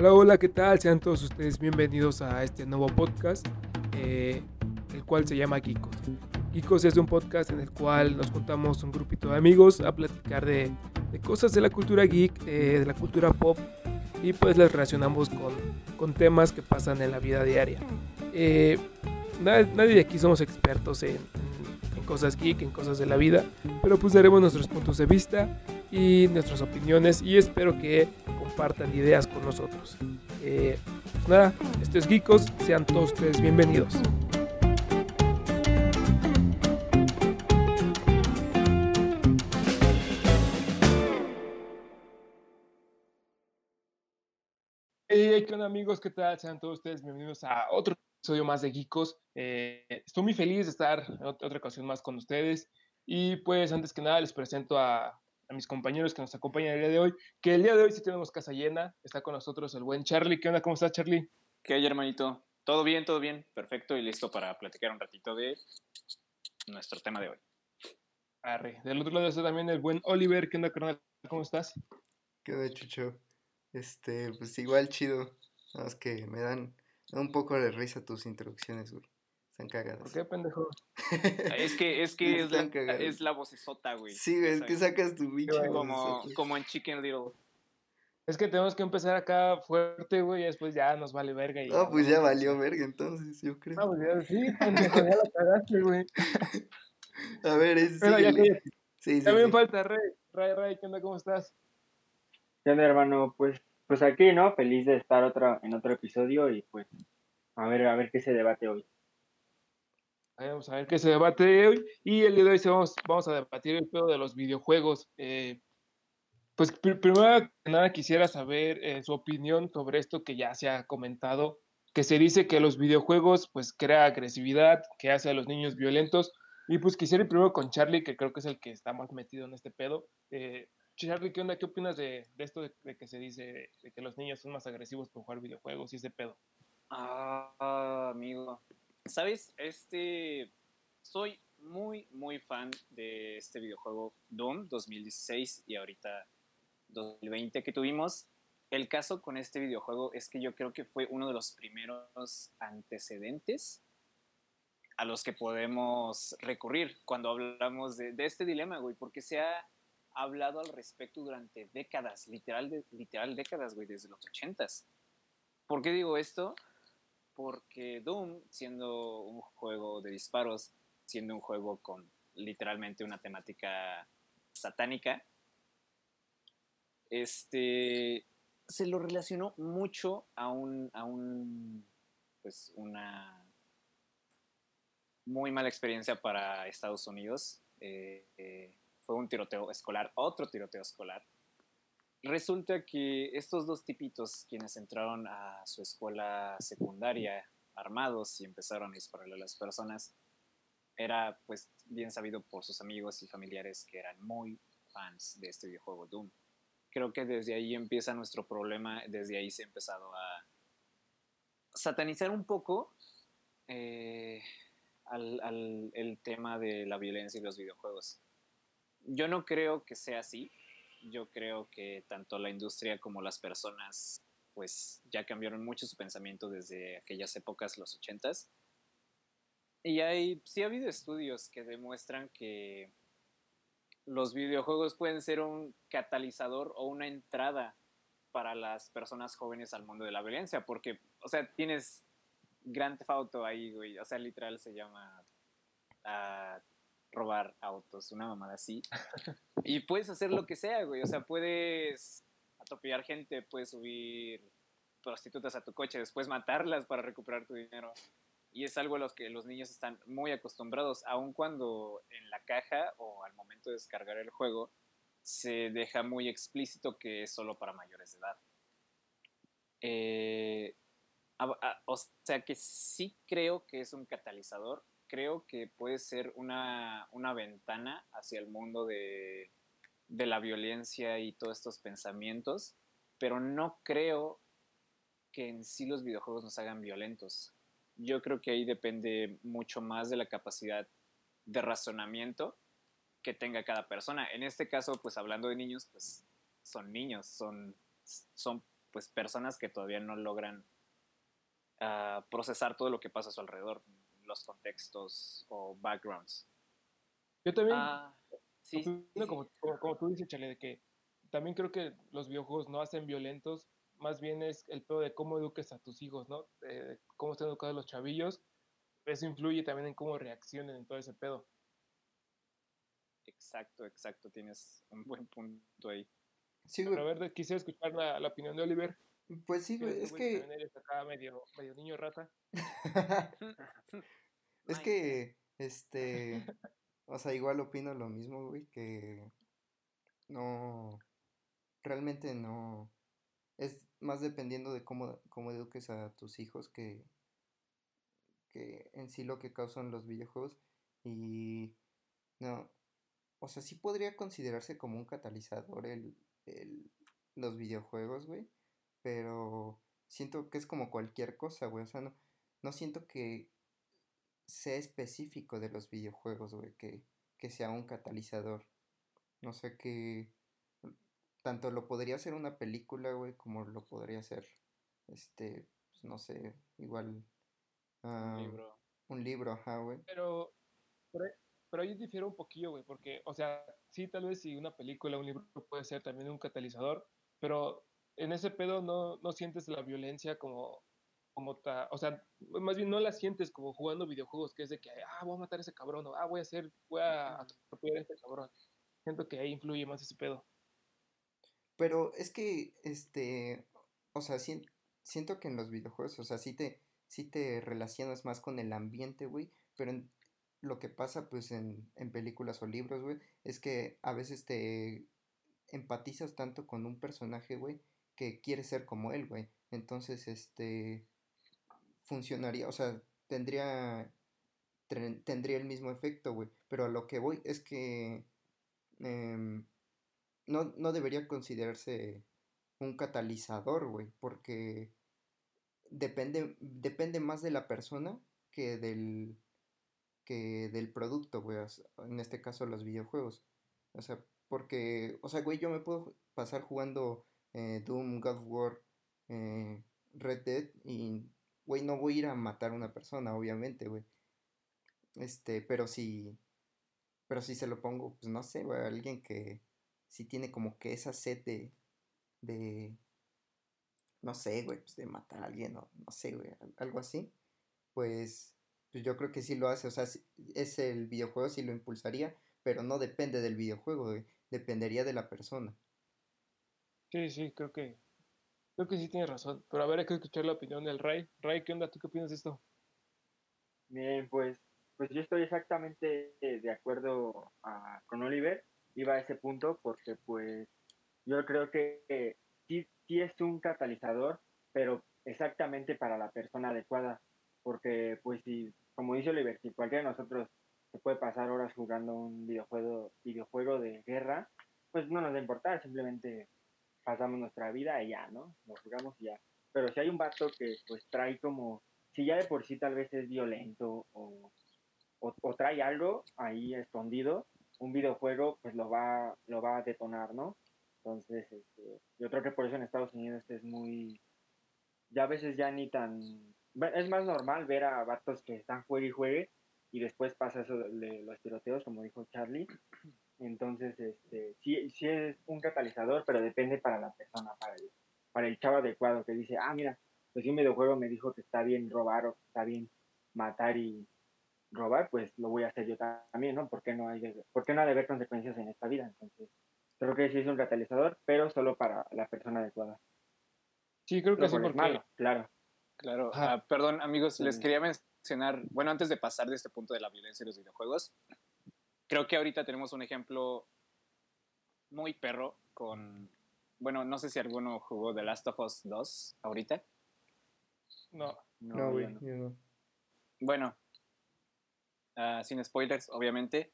Hola, hola, ¿qué tal? Sean todos ustedes bienvenidos a este nuevo podcast, eh, el cual se llama Geekos. Geekos es un podcast en el cual nos juntamos un grupito de amigos a platicar de, de cosas de la cultura geek, de la cultura pop, y pues las relacionamos con, con temas que pasan en la vida diaria. Eh, nadie, de aquí somos expertos en, en cosas geek, en cosas de la vida, pero pues daremos nuestros puntos de vista y nuestras opiniones y espero que compartan ideas con nosotros. Eh, pues nada, esto es Geekos, sean todos ustedes bienvenidos. Hey, ¿qué onda amigos? ¿Qué tal? Sean todos ustedes bienvenidos a otro episodio más de Geekos. Eh, estoy muy feliz de estar en ot- otra ocasión más con ustedes. Y pues antes que nada les presento a, a mis compañeros que nos acompañan el día de hoy. Que el día de hoy sí tenemos casa llena. Está con nosotros el buen Charlie. ¿Qué onda? ¿Cómo estás, Charlie? ¿Qué hay, hermanito? Todo bien, todo bien. Perfecto y listo para platicar un ratito de nuestro tema de hoy. Arre. Del otro lado está también el buen Oliver. ¿Qué onda, carnal? ¿Cómo estás? ¿Qué onda, Chucho? Este, pues igual chido. Nada más que me dan, un poco de risa tus introducciones, güey. Están ¿Por cagadas. qué, pendejo? Es que es, que es, la, cagadas. es la vocesota, güey. Sí, güey, es que sacas tu bicho. como, como en Chicken Little. Es que tenemos que empezar acá fuerte, güey. Y después ya nos vale verga. Y No, pues ya valió verga entonces, yo creo. Ah, pues ya, sí, pendejo, ya la cagaste, güey. A ver, es Pero ya síguele. cállate. Sí, sí, También sí. falta Ray. Ray, Ray, ¿qué onda? ¿Cómo estás? ¿Qué onda, hermano? Pues, pues aquí, ¿no? Feliz de estar otra, en otro episodio y pues a ver, a ver qué se debate hoy. Vamos a ver qué se debate hoy. Y el día de hoy vamos, vamos a debatir el pedo de los videojuegos. Eh, pues pr- primero que nada quisiera saber eh, su opinión sobre esto que ya se ha comentado, que se dice que los videojuegos pues crea agresividad, que hace a los niños violentos. Y pues quisiera ir primero con Charlie, que creo que es el que está más metido en este pedo. Eh, Charlie, ¿qué onda? ¿Qué opinas de, de esto de, de que se dice de que los niños son más agresivos por jugar videojuegos y ese pedo? Ah, amigo. ¿Sabes? Este. Soy muy, muy fan de este videojuego Doom 2016 y ahorita 2020 que tuvimos. El caso con este videojuego es que yo creo que fue uno de los primeros antecedentes a los que podemos recurrir cuando hablamos de, este dilema, güey, porque se ha hablado al respecto durante décadas, literal, literal décadas, güey, desde los ochentas. ¿Por qué digo esto? Porque Doom, siendo un juego de disparos, siendo un juego con literalmente una temática satánica, este, se lo relacionó mucho a un, a un, pues una muy mala experiencia para Estados Unidos. Eh, eh, fue un tiroteo escolar, otro tiroteo escolar. Resulta que estos dos tipitos, quienes entraron a su escuela secundaria armados y empezaron a dispararle a las personas, era pues bien sabido por sus amigos y familiares que eran muy fans de este videojuego Doom. Creo que desde ahí empieza nuestro problema, desde ahí se ha empezado a satanizar un poco eh, al, al- el tema de la violencia y los videojuegos. Yo no creo que sea así. Yo creo que tanto la industria como las personas pues ya cambiaron mucho su pensamiento desde aquellas épocas, los ochentas. Y hay, sí ha habido estudios que demuestran que los videojuegos pueden ser un catalizador o una entrada para las personas jóvenes al mundo de la violencia, porque, o sea, tienes Grand Theft ahí, güey, o sea, literal se llama ah, robar autos, una mamada así. Y puedes hacer lo que sea, güey, o sea, puedes atropellar gente, puedes subir prostitutas a tu coche, después matarlas para recuperar tu dinero. Y es algo a los que los niños están muy acostumbrados, aun cuando en la caja o al momento de descargar el juego se deja muy explícito que es solo para mayores de edad. Eh, a- a- o sea que sí creo que es un catalizador, creo que puede ser una, una ventana hacia el mundo de, de la violencia y todos estos pensamientos, pero no creo que en sí los videojuegos nos hagan violentos. Yo creo que ahí depende mucho más de la capacidad de razonamiento que tenga cada persona. En este caso, pues hablando de niños, pues son niños, son, son pues personas que todavía no logran ah, procesar todo lo que pasa a su alrededor, los contextos o backgrounds. Yo también, Ah, sí, opino sí, como, como, como tú dices, Chale, de que también creo que los videojuegos no hacen violentos, más bien es el pedo de cómo eduques a tus hijos, ¿no? De cómo están educados los chavillos. Eso influye también en cómo reaccionen en todo ese pedo. Exacto, exacto, tienes un buen punto ahí. Sí, Pero a güey. ver, de- quisiera escuchar la, la opinión de Oliver. Pues sí, güey. Es que. eres acá medio, medio niño rata. Es Ay, que, este, o sea, igual opino lo mismo, güey, que no, realmente no, es más dependiendo de cómo, cómo eduques a tus hijos que, que en sí lo que causan los videojuegos. Y no, o sea, sí podría considerarse como un catalizador el, el, los videojuegos, güey, pero siento que es como cualquier cosa, güey, o sea, no, no siento que sea específico de los videojuegos, güey, que, que sea un catalizador. No sé que tanto lo podría hacer una película, güey, como lo podría hacer, este, pues, no sé, igual un ah, libro. un libro, ajá, güey. Pero, pero, ahí- pero ahí difiere un poquillo, güey, porque, o sea, sí, tal vez si una película, un libro puede ser también un catalizador, pero en ese pedo no, no sientes la violencia como, como ta, o sea, más bien no la sientes como jugando videojuegos, que es de que, ah, voy a matar a ese cabrón, o ah, voy a hacer, voy a atropellar a este cabrón. Siento que ahí influye más ese pedo. Pero es que, este, o sea, sien- siento que en los videojuegos, o sea, sí te, sí te relacionas más con el ambiente, güey, pero en- lo que pasa, pues, en, en películas o libros, güey, es que a veces te empatizas tanto con un personaje, güey, que quieres ser como él, güey. Entonces, este, funcionaría, o sea, tendría, tendría el mismo efecto, güey. Pero a lo que voy es que em, no, no debería considerarse un catalizador, güey, porque depende, depende más de la persona que del, que del producto, güey, en este caso los videojuegos. O sea, porque, o sea, güey, yo me puedo pasar jugando eh, Doom, God of War, eh, Red Dead y, güey, no voy a ir a matar a una persona, obviamente, güey. Este, pero si, pero si se lo pongo, pues no sé, güey, alguien que sí tiene como que esa sed de, de, no sé, güey, pues de matar a alguien o no sé, güey, al- algo así, pues, pues yo creo que sí lo hace, o sea, es el videojuego, sí lo impulsaría, pero no depende del videojuego, dependería de la persona. Sí, sí, creo que, creo que sí tienes razón. Pero a ver, hay que escuchar la opinión del Ray. Ray, ¿qué onda? ¿Tú qué opinas de esto? Bien, pues, pues yo estoy exactamente eh, de acuerdo con Oliver. Iba a ese punto porque pues yo creo que eh, sí, sí es un catalizador, pero exactamente para la persona adecuada. Porque pues si, como dice Oliver, si cualquiera de nosotros se puede pasar horas jugando un videojuego, videojuego de guerra, pues no nos va a importar, simplemente pasamos nuestra vida y ya, ¿no? Lo jugamos y ya. Pero si hay un vato que pues trae como si ya de por sí tal vez es violento o, o, o trae algo ahí escondido, un videojuego pues lo va, lo va a detonar, ¿no? Entonces, este, yo creo que por eso en Estados Unidos es muy, ya a veces ya ni tan, es más normal ver a vatos que están juegue y juegue y después pasa eso de los tiroteos, como dijo Charlie. Entonces, este, sí, sí es un catalizador, pero depende para la persona, para el, para el chavo adecuado que dice, ah, mira, pues si un videojuego me dijo que está bien robar o que está bien matar y robar, pues lo voy a hacer yo también, ¿no? ¿Por qué no, hay ¿por qué no ha de haber consecuencias en esta vida? Entonces, creo que sí es un catalizador, pero solo para la persona adecuada. Sí, creo que sí, porque... malo, claro. Claro, ah, perdón amigos, Sí. les quería mencionar, bueno, antes de pasar de este punto de la violencia en los videojuegos, creo que ahorita tenemos un ejemplo muy perro con, bueno, no sé si alguno jugó The Last of Us 2 ahorita. No, No, güey, no. Bueno, ah, sin spoilers, obviamente.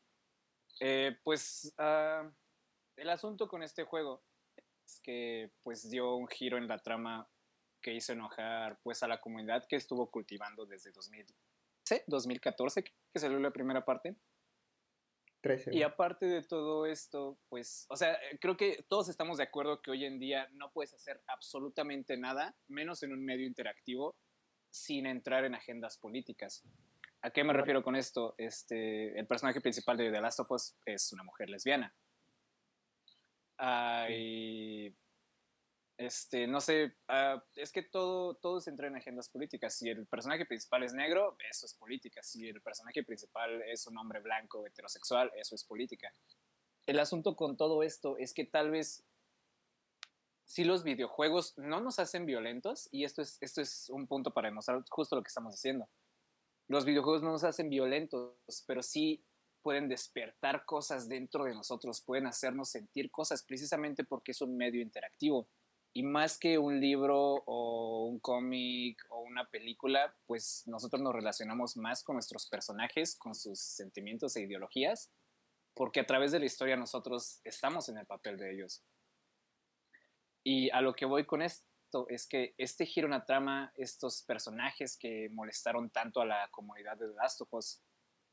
Eh, pues ah, el asunto con este juego es que pues dio un giro en la trama que hizo enojar pues a la comunidad que estuvo cultivando desde 2000, ¿sí? 2014 que salió la primera parte. 13. Y aparte de todo esto, pues, o sea, creo que todos estamos de acuerdo que hoy en día no puedes hacer absolutamente nada, menos en un medio interactivo, sin entrar en agendas políticas. ¿A qué me refiero con esto? Este, el personaje principal de The Last of Us es una mujer lesbiana. Hay, este, no sé, ah, es que todo, todo se entra en agendas políticas. Si el personaje principal es negro, eso es política. Si el personaje principal es un hombre blanco heterosexual, eso es política. El asunto con todo esto es que tal vez si los videojuegos no nos hacen violentos, y esto es, esto es un punto para demostrar justo lo que estamos haciendo. Los videojuegos no nos hacen violentos, pero sí pueden despertar cosas dentro de nosotros, pueden hacernos sentir cosas precisamente porque es un medio interactivo. Y más que un libro o un cómic o una película, pues nosotros nos relacionamos más con nuestros personajes, con sus sentimientos e ideologías, porque a través de la historia nosotros estamos en el papel de ellos. Y a lo que voy con esto es que este giro en la trama, estos personajes que molestaron tanto a la comunidad de The Last of Us,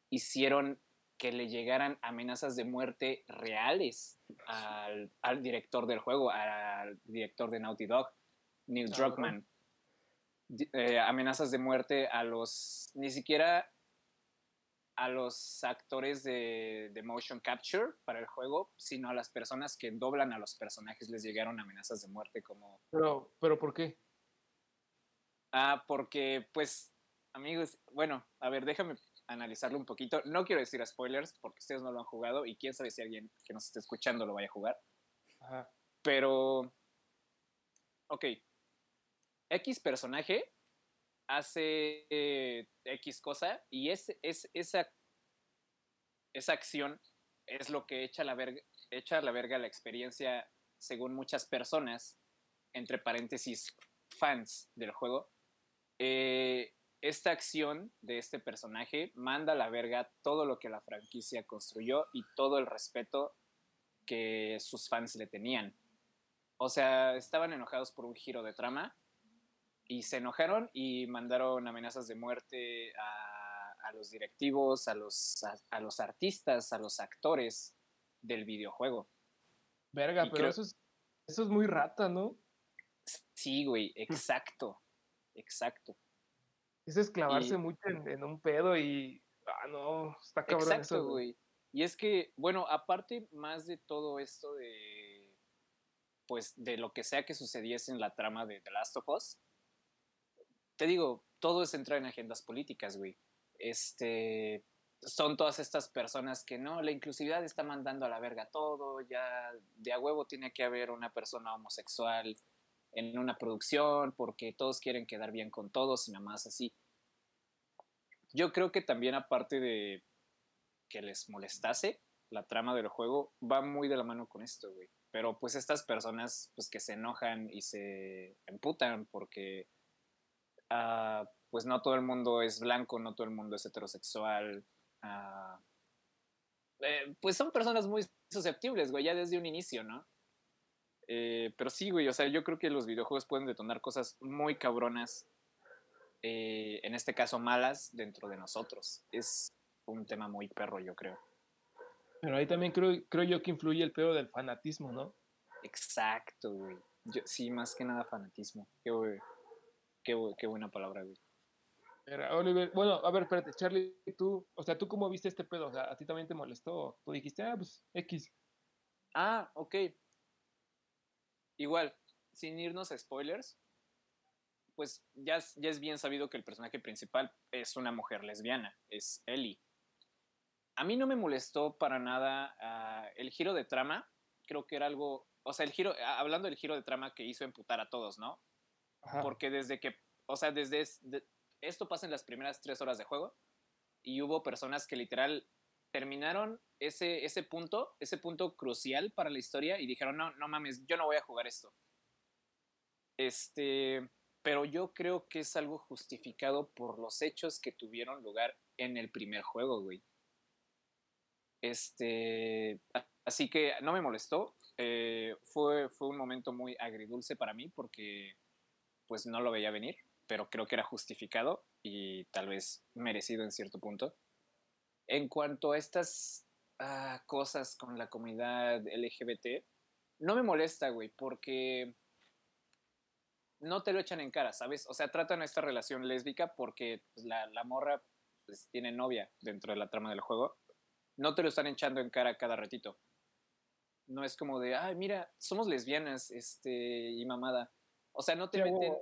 hicieron que le llegaran amenazas de muerte reales al, al director del juego, al director de Naughty Dog, Neil Ah, Druckmann. Eh, amenazas de muerte a los, ni siquiera a los actores de, de motion capture para el juego, sino a las personas que doblan a los personajes les llegaron amenazas de muerte como Pero, pero ¿por qué? Ah, porque, pues, amigos, bueno, a ver, déjame analizarlo un poquito. No quiero decir spoilers porque ustedes no lo han jugado y quién sabe si alguien que nos esté escuchando lo vaya a jugar. Ajá. Pero, ok, X personaje hace eh, X cosa y es, es, esa, esa acción es lo que echa la, verga, echa a la verga la experiencia, según muchas personas, entre paréntesis, fans del juego. Eh, esta acción de este personaje manda a la verga todo lo que la franquicia construyó y todo el respeto que sus fans le tenían. O sea, estaban enojados por un giro de trama y se enojaron y mandaron amenazas de muerte a, a los directivos, a los, a, a los artistas, a los actores del videojuego. Verga, Y pero creo- eso, es, eso es muy rata, ¿no? Sí, güey, exacto, exacto. Es clavarse Y- mucho en, en un pedo y. Ah, no, está cabrón Exacto, eso. güey. Y es que, bueno, aparte más de todo esto de, pues, de lo que sea que sucediese en la trama de The Last of Us, te digo, todo es entrar en agendas políticas, güey. Este, son todas estas personas que no, la inclusividad está mandando a la verga todo, ya de a huevo tiene que haber una persona homosexual en una producción porque todos quieren quedar bien con todos y nada más así. Yo creo que también aparte de que les molestase la trama del juego, va muy de la mano con esto, güey. Pero pues estas personas pues que se enojan y se emputan porque ah, pues no todo el mundo es blanco, no todo el mundo es heterosexual. ah, eh, pues son personas muy susceptibles, güey, ya desde un inicio, ¿no? Eh, pero sí, güey, o sea, yo creo que los videojuegos pueden detonar cosas muy cabronas, eh, en este caso malas, dentro de nosotros. Es un tema muy perro, yo creo. Pero ahí también creo, creo yo que influye el pedo del fanatismo, ¿no? Exacto, güey. Yo- sí, más que nada fanatismo. Qué, güey, qué, qué buena palabra, güey. Pero, Oliver, bueno, a ver, espérate, Charlie, tú, o sea, ¿tú cómo viste este pedo? O sea, ¿a ti también te molestó? Tú dijiste, ah, pues, X. Ah, ok. Igual, sin irnos a spoilers, pues ya, es- ya es bien sabido que el personaje principal es una mujer lesbiana, es Ellie. A mí no me molestó para nada ah, el giro de trama, creo que era algo, o sea, el giro, ah, hablando del giro de trama que hizo emputar a todos, ¿no? Ajá. Porque desde que, o sea, desde es- de- esto pasa en las primeras tres horas de juego y hubo personas que literal terminaron ese, ese punto, ese punto crucial para la historia y dijeron, no, no mames, yo no voy a jugar esto. Este, pero yo creo que es algo justificado por los hechos que tuvieron lugar en el primer juego, güey. Este, así que no me molestó. eh, fue, fue un momento muy agridulce para mí porque pues no lo veía venir, pero creo que era justificado y tal vez merecido en cierto punto. En cuanto a estas ah, cosas con la comunidad LGBT, no me molesta, güey, porque no te lo echan en cara, ¿sabes? O sea, tratan esta relación lésbica porque pues, la, la, morra pues, tiene novia dentro de la trama del juego. No te lo están echando en cara cada ratito. No es como de, ay, mira, somos lesbianas, este, y mamada. O sea, no te meten...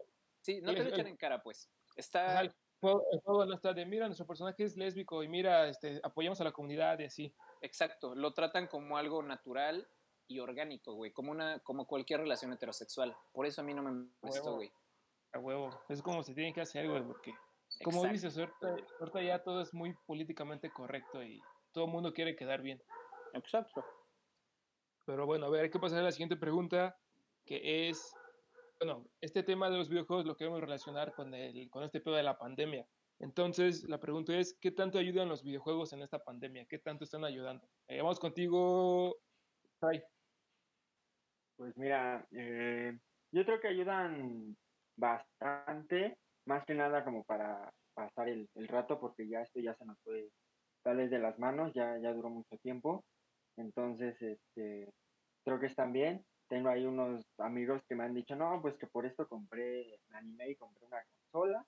Sí, no te lo echan en cara, pues. Está... el, juego, no está de, mira, nuestro personaje es lésbico y mira, este, apoyamos a la comunidad y así. Exacto, lo tratan como algo natural y orgánico, güey, como una como cualquier relación heterosexual. Por eso a mí no me molestó, güey. A huevo, es como se tiene que hacer, güey, porque como dices, ahorita, ya todo es muy políticamente correcto y todo el mundo quiere quedar bien. Exacto. Pero bueno, a ver, hay que pasar a la siguiente pregunta, que es, bueno, este tema de los videojuegos lo queremos relacionar con, el, con este pedo de la pandemia. Entonces, la pregunta es, ¿qué tanto ayudan los videojuegos en esta pandemia? ¿Qué tanto están ayudando? Eh, vamos contigo, Ray. Pues mira, eh, yo creo que ayudan bastante, más que nada como para pasar el, rato, porque ya esto ya se nos fue tal vez de las manos, ya, ya duró mucho tiempo. Entonces, este, creo que están bien. Tengo ahí unos amigos que me han dicho, no, pues que por esto compré, me animé y compré una consola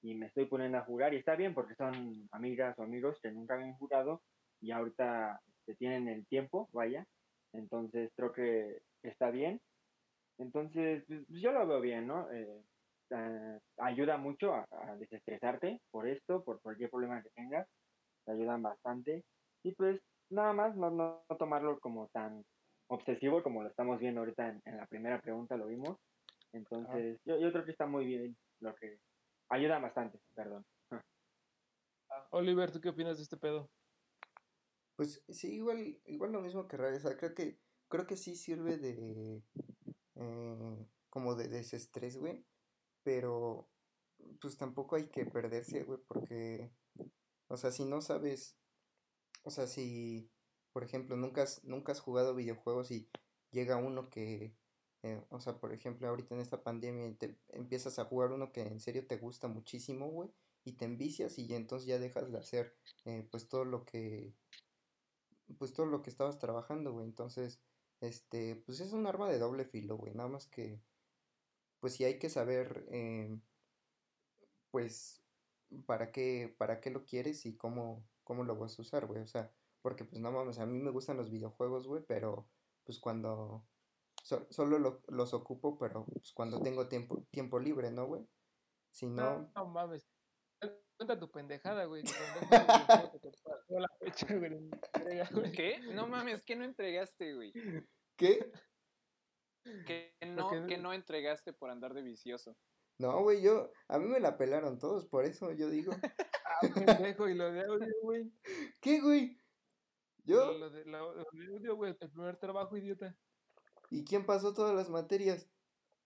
y me estoy poniendo a jugar y está bien porque son amigas o amigos que nunca habían jugado y ahorita este, tienen el tiempo, vaya. Entonces creo que está bien. Entonces, pues, yo lo veo bien, ¿no? Eh, eh, ayuda mucho a, desestresarte por esto, por cualquier problema que tengas. Te ayudan bastante. Y pues nada más no, no, tomarlo como tan obsesivo como lo estamos viendo ahorita en, la primera pregunta, lo vimos. Entonces, yo, yo, creo que está muy bien lo que ayuda bastante, perdón. Ah, Oliver, ¿tú qué opinas de este pedo? Pues sí, igual, igual lo mismo que Ray. O sea, creo que creo que sí sirve de eh, como de desestrés, güey. Pero pues tampoco hay que perderse, güey, porque, o sea, si no sabes, o sea, si, por ejemplo, nunca has, nunca has jugado videojuegos y llega uno que, eh, o sea, por ejemplo, ahorita en esta pandemia te empiezas a jugar uno que en serio te gusta muchísimo, güey, y te envicias y entonces ya dejas de hacer, eh, pues todo lo que, pues todo lo que estabas trabajando, güey, entonces este, pues es un arma de doble filo, güey. Nada más que, pues sí hay que saber, eh, pues, para qué, para qué lo quieres y cómo, cómo lo vas a usar, güey. O sea, porque pues no mames, a mí me gustan los videojuegos, güey, pero pues cuando, solo los ocupo, pero pues cuando tengo tiempo, tiempo libre, ¿no, güey? Si no... No, mames. Cuenta tu pendejada, güey. ¿Qué? No mames, ¿qué no entregaste, güey? ¿Qué? Que no, que no entregaste por andar de vicioso. No, güey, yo, a mí me la pelaron todos, por eso yo digo. ah, pendejo, y lo de audio, güey. ¿Qué, güey? ¿Yo? De audio, güey, el primer trabajo, idiota. ¿Y quién pasó todas las materias?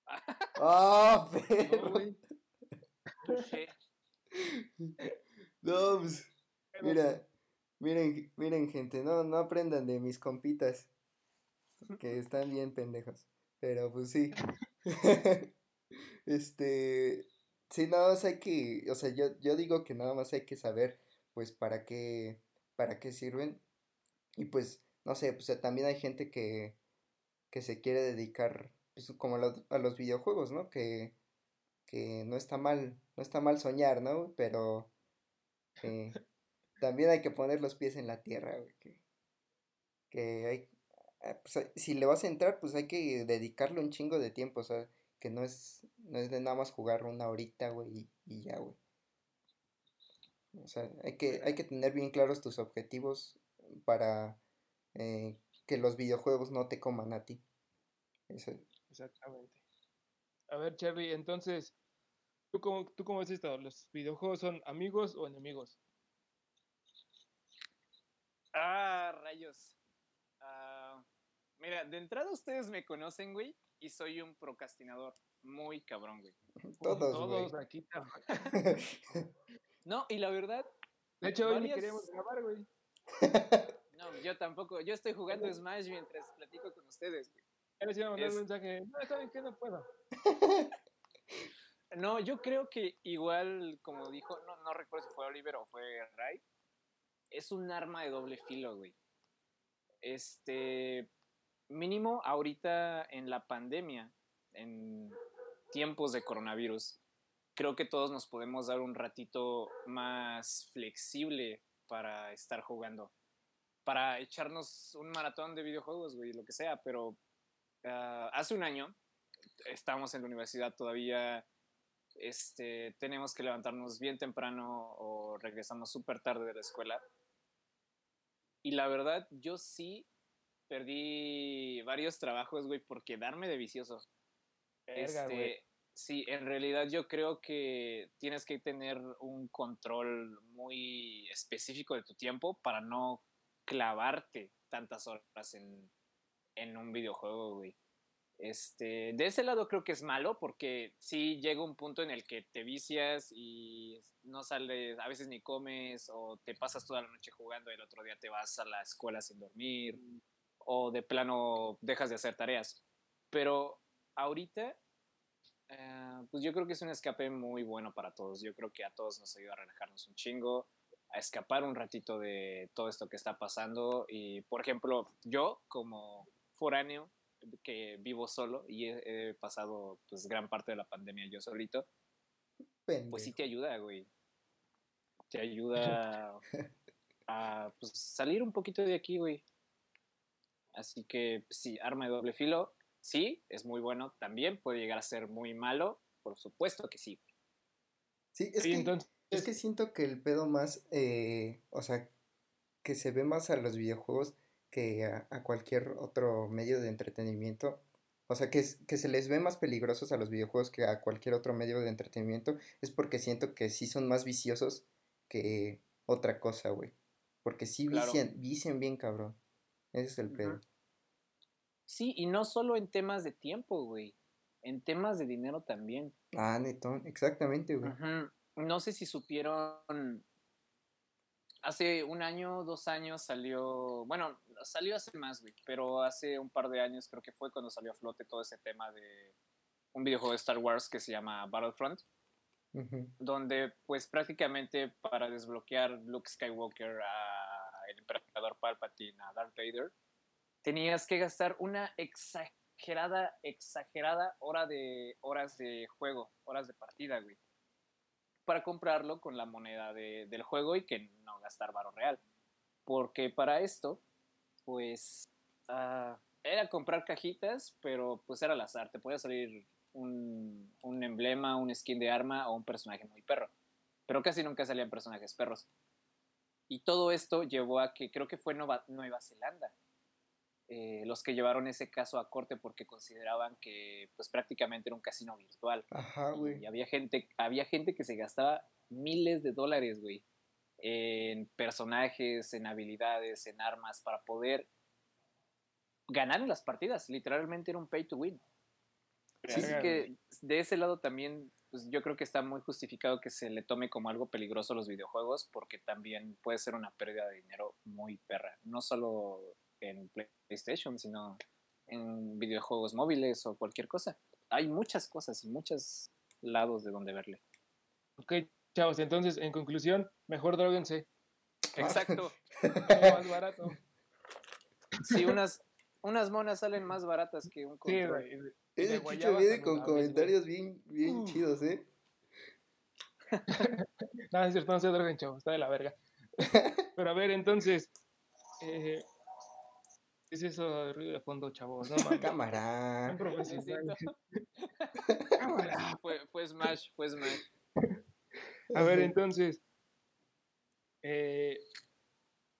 ¡Ah, pero! güey. no, pues, mira, miren, miren, gente, no, no aprendan de mis compitas que están bien pendejos. Pero pues sí. este. Sí, nada más hay que. O sea, yo, yo digo que nada más hay que saber, pues, para qué. para qué sirven. Y pues, no sé, pues también hay gente que. que se quiere dedicar. Pues, como a los, videojuegos, ¿no? Que. que no está mal. No está mal soñar, ¿no? Pero. Eh, también hay que poner los pies en la tierra, güey. Que, que hay, Ah, pues, si le vas a entrar, pues hay que dedicarle un chingo de tiempo, o sea, que no es, no es de nada más jugar una horita, güey, y, ya, güey. O sea, hay que, hay que tener bien claros tus objetivos para eh, que los videojuegos no te coman a ti. Exactamente. A ver, Charlie, entonces, ¿tú cómo, ¿tú cómo ves esto? ¿Los videojuegos son amigos o enemigos? Ah, rayos. Ah, mira, de entrada ustedes me conocen, güey, y soy un procrastinador muy cabrón, güey. Todos, Todos aquí, No, y la verdad. De hecho, hoy ni queríamos grabar, güey. No, yo tampoco. Yo estoy jugando Smash mientras platico con ustedes, güey. Les iba a mandar un mensaje. No, ¿saben qué? No puedo. No, yo creo que igual, como dijo, no, no recuerdo si fue Oliver o fue Ray, es un arma de doble filo, güey. este, mínimo ahorita en la pandemia, en tiempos de coronavirus, creo que todos nos podemos dar un ratito más flexible para estar jugando. Para echarnos un maratón de videojuegos, güey, lo que sea, pero ah, hace un año estamos en la universidad todavía, este, tenemos que levantarnos bien temprano o regresamos súper tarde de la escuela. Y la verdad, yo sí perdí varios trabajos, güey, por quedarme de vicioso. este, sí, en realidad yo creo que tienes que tener un control muy específico de tu tiempo para no clavarte tantas horas en, en un videojuego, güey. Este, de ese lado creo que es malo porque sí llega un punto en el que te vicias y no sales, a veces ni comes o te pasas toda la noche jugando y el otro día te vas a la escuela sin dormir o de plano dejas de hacer tareas. Pero ahorita, eh, pues yo creo que es un escape muy bueno para todos. Yo creo que a todos nos ayuda a relajarnos un chingo, a escapar un ratito de todo esto que está pasando. Y, por ejemplo, yo como foráneo, que vivo solo y he, pasado pues gran parte de la pandemia yo solito, pues sí te ayuda, güey. Te ayuda a pues, salir un poquito de aquí, güey. Así que sí, arma de doble filo, sí, es muy bueno. También puede llegar a ser muy malo, por supuesto que sí. Sí, es, que, es que siento que el pedo más, eh, o sea, que se ve más a los videojuegos que a, cualquier otro medio de entretenimiento. O sea, que, que se les ve más peligrosos a los videojuegos que a cualquier otro medio de entretenimiento es porque siento que sí son más viciosos que otra cosa, güey. Porque sí vician, bien cabrón. Ese es el pedo. Sí, y no solo en temas de tiempo, güey. En temas de dinero también. Ah, netón, exactamente, güey. No sé si supieron hace un año, dos años salió, bueno, salió hace más, güey, pero hace un par de años creo que fue cuando salió a flote todo ese tema de un videojuego de Star Wars que se llama Battlefront, donde pues prácticamente para desbloquear Luke Skywalker a el emperador Palpatine, a Darth Vader, tenías que gastar una exagerada, exagerada hora de, horas de juego, horas de partida, güey para comprarlo con la moneda del juego y que no gastar varo real. Porque para esto, pues, ah, era comprar cajitas, pero pues era al azar. Te podía salir un, un, emblema, un skin de arma o un personaje muy perro. Pero casi nunca salían personajes perros. Y todo esto llevó a que creo que fue Nueva, Nueva Zelanda eh, los que llevaron ese caso a corte porque consideraban que pues prácticamente era un casino virtual. Ajá, güey. Y había gente, había gente que se gastaba miles de dólares, güey, en personajes, en habilidades, en armas para poder ganar en las partidas. Literalmente era un pay to win. Así que de ese lado también pues yo creo que está muy justificado que se le tome como algo peligroso los videojuegos porque también puede ser una pérdida de dinero muy perra. No solo en PlayStation, sino en videojuegos móviles o cualquier cosa. Hay muchas cosas y muchos lados de donde verle. Ok, chavos, entonces, en conclusión, mejor droguense. Exacto. más barato. Sí, unas, unas monas salen más baratas que un control. Sí, Chicho viene con comentarios bien, bien chidos, ¿eh? no, es cierto, no se droguen, chavos, está de la verga. Pero a ver, entonces, eh, es eso de ruido de fondo, chavos? No, Cámara. Cámara. Fue, fue Smash, fue Smash. A ver, entonces. Eh,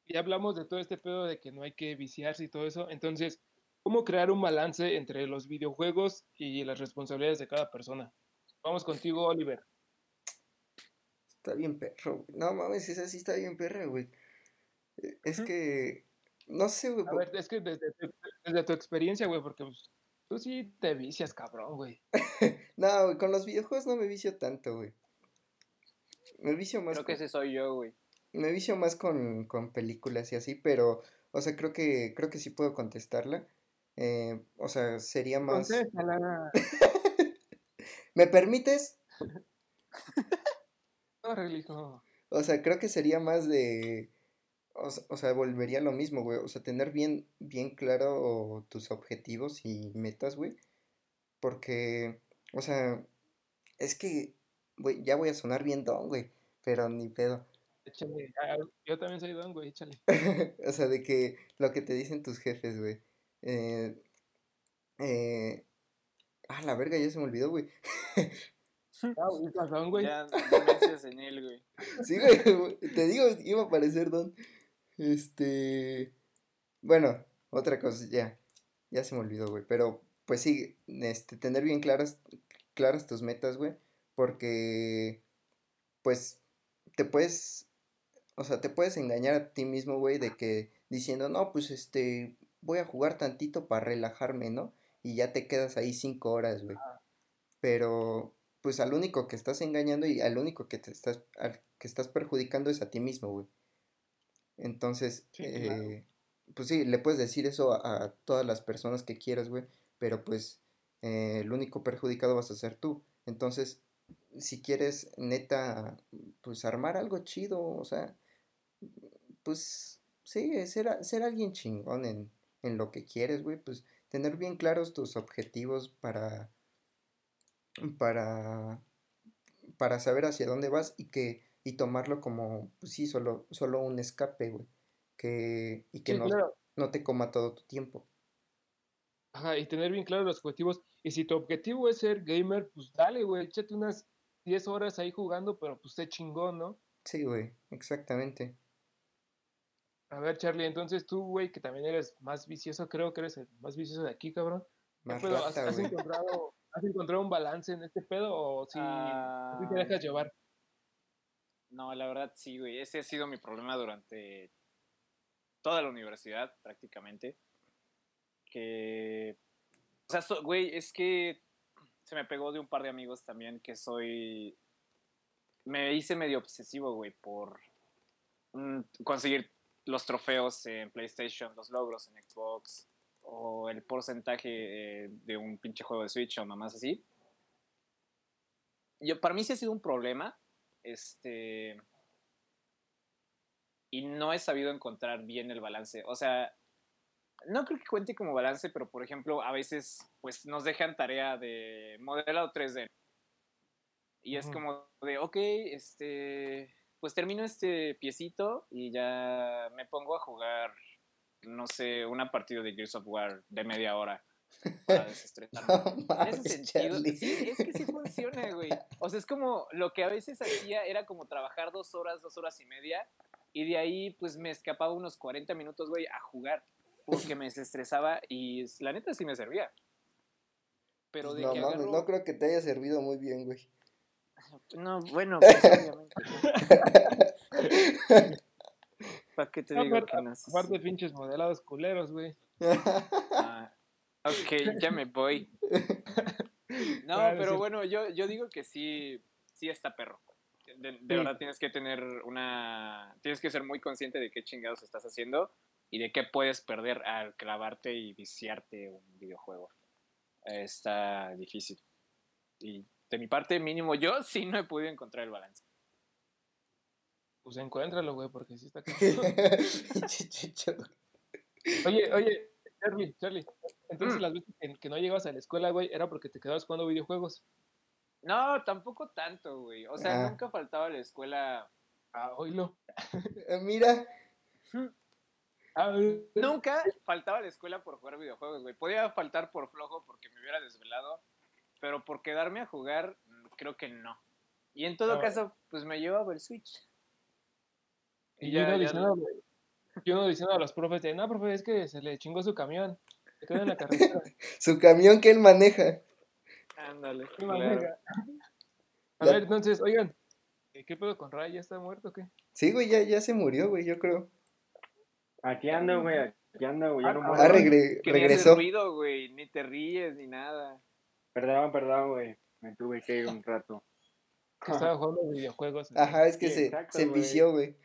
ya hablamos de todo este pedo de que no hay que viciarse y todo eso. Entonces, ¿cómo crear un balance entre los videojuegos y las responsabilidades de cada persona? Vamos contigo, Oliver. Está bien perro, No mames, esa sí está bien perra, güey. Es que no sé, güey. A ver, es que desde, tu experiencia, güey, porque pues, tú sí te vicias, cabrón, güey. no, güey, con los videojuegos no me vicio tanto, güey. Me vicio más. Creo que ese soy yo, güey. Me vicio más con, películas y así, pero, o sea, creo que, creo que sí puedo contestarla. Eh, o sea, sería más. ¿Me permites? no, hijo. O sea, creo que sería más de o, sea, volvería a lo mismo, güey. O sea, tener bien, bien claro tus objetivos y metas, güey. Porque, o sea, es que, güey, ya voy a sonar bien don, güey. Pero ni pedo. Échale. Yo también soy don, güey, échale. O sea, de que lo que te dicen tus jefes, güey. Eh, eh, ah, la verga, ya se me olvidó, güey. Ah, güey. Ya, güey. Sí, güey, te digo, iba a parecer don. Este, bueno, otra cosa, ya, ya se me olvidó, güey. Pero, pues sí, este, tener bien claras, claras tus metas, güey. Porque, pues, te puedes, o sea, te puedes engañar a ti mismo, güey, de que diciendo, no, pues, este, voy a jugar tantito para relajarme, ¿no? Y ya te quedas ahí cinco horas, güey. Pero, pues, al único que estás engañando y al único que te estás, al que estás perjudicando es a ti mismo, güey. Entonces, Sí, claro. eh, pues sí, le puedes decir eso a, a todas las personas que quieras, güey, pero pues eh, el único perjudicado vas a ser tú. Entonces, si quieres neta, pues armar algo chido, o sea, pues sí, ser, ser alguien chingón en, en lo que quieres, güey, pues tener bien claros tus objetivos para, para, para saber hacia dónde vas y que, y tomarlo como, pues sí, solo, solo un escape, güey, que, y que Sí, no, claro. no te coma todo tu tiempo. Ajá, y tener bien claros los objetivos. Y si tu objetivo es ser gamer, pues dale, güey, échate unas 10 horas ahí jugando, pero pues sé chingón, ¿no? Sí, güey, exactamente. A ver, Charlie, entonces tú, güey, que también eres más vicioso, creo que eres el más vicioso de aquí, cabrón. ¿Qué Más rata, has encontrado, ¿Has encontrado un balance en este pedo o si Ah, te dejas llevar? No, la verdad sí, güey. Ese ha sido mi problema durante toda la universidad, prácticamente. Que. O sea, güey, es que se me pegó de un par de amigos también que soy. Me hice medio obsesivo, güey, por mm, conseguir los trofeos en PlayStation, los logros en Xbox, o el porcentaje eh, de un pinche juego de Switch o mamás así. Yo, para mí sí ha sido un problema. Este. Y no he sabido encontrar bien el balance. O sea, no creo que cuente como balance, pero por ejemplo, a veces pues nos dejan tarea de modelado 3D. Y es como de, ok, este, pues termino este piecito y ya me pongo a jugar, no sé, una partida de Gears of War de media hora para desestresarme. No En ese sentido, sí, es que sí funciona, güey. O sea, es como lo que a veces hacía era como trabajar dos horas, dos horas y media, y de ahí pues me escapaba unos 40 minutos, güey, a jugar, porque me desestresaba y la neta sí me servía. Pero de no que mames, agarro... no creo que te haya servido muy bien, güey. No, bueno, pues obviamente. ¿Para qué te No, digo pero que no? Aparte, pinches modelados culeros, güey. Ok, ya me voy. No, Ah, pero bueno, yo, yo digo que sí, sí está perro. De, de Sí. verdad tienes que tener una... Tienes que ser muy consciente de qué chingados estás haciendo y de qué puedes perder al clavarte y viciarte un videojuego. Está difícil. Y de mi parte, mínimo, yo sí no he podido encontrar el balance. Pues encuéntralo, güey, porque sí está. Oye, oye, Charlie, Charlie. Entonces Mm. las veces que, que no llegabas a la escuela, güey, era porque te quedabas jugando videojuegos. No, tampoco tanto, güey. O sea, Ah. nunca faltaba a la escuela. Ah, oílo. Eh, Mira, Ah, eh, Nunca faltaba a la escuela por jugar videojuegos, güey. Podía faltar por flojo porque me hubiera desvelado, pero por quedarme a jugar, mm, creo que no. Y en todo Ah. caso, pues me llevaba el Switch. Y Y yo no diciendo, yo no diciendo a los profes de, no, profe, es que se le chingó su camión. Se quedó en la carretera. su camión que él maneja. Ándale. Qué claro. maneja. A La- ver, entonces, oigan, ¿qué qué pedo con Ray? ¿Ya está muerto o qué? Sí, güey, ya, ya se murió, güey, yo creo. Aquí ando, güey, aquí ando, güey. Ya no Ah. Ah, regre- regresó. ruido, güey. Ni te ríes ni nada. Perdón, perdón, güey. Me tuve que ir un rato. Estaba jugando videojuegos. Ajá, es que Sí, se, exacto, se güey. envició, güey.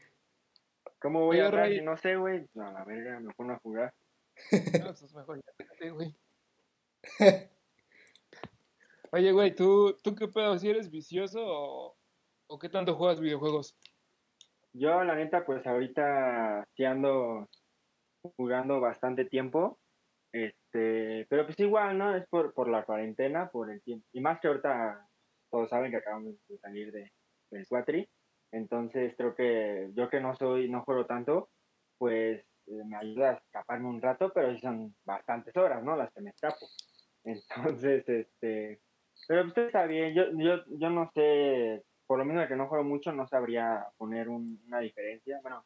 ¿Cómo voy Oye, a hablar Ray. no sé, güey? No, a la verga, me pongo a jugar. No, pues es mejor ya güey. Oye, güey, ¿tú, ¿tú qué pedo? ¿Si eres vicioso o, o qué tanto juegas videojuegos? Yo, la neta, pues ahorita sí ando jugando bastante tiempo. Este, pero pues igual, ¿no? Es por, por la cuarentena, por el tiempo. Y más que ahorita todos saben que acabamos de salir de, del Swatri. Entonces creo que yo que no soy, no juego tanto, pues me ayuda a escaparme un rato, pero son bastantes horas, ¿no? Las que me escapo. Entonces, este, pero usted está bien, yo, yo, yo no sé, por lo menos de que no juego mucho, no sabría poner una diferencia, bueno,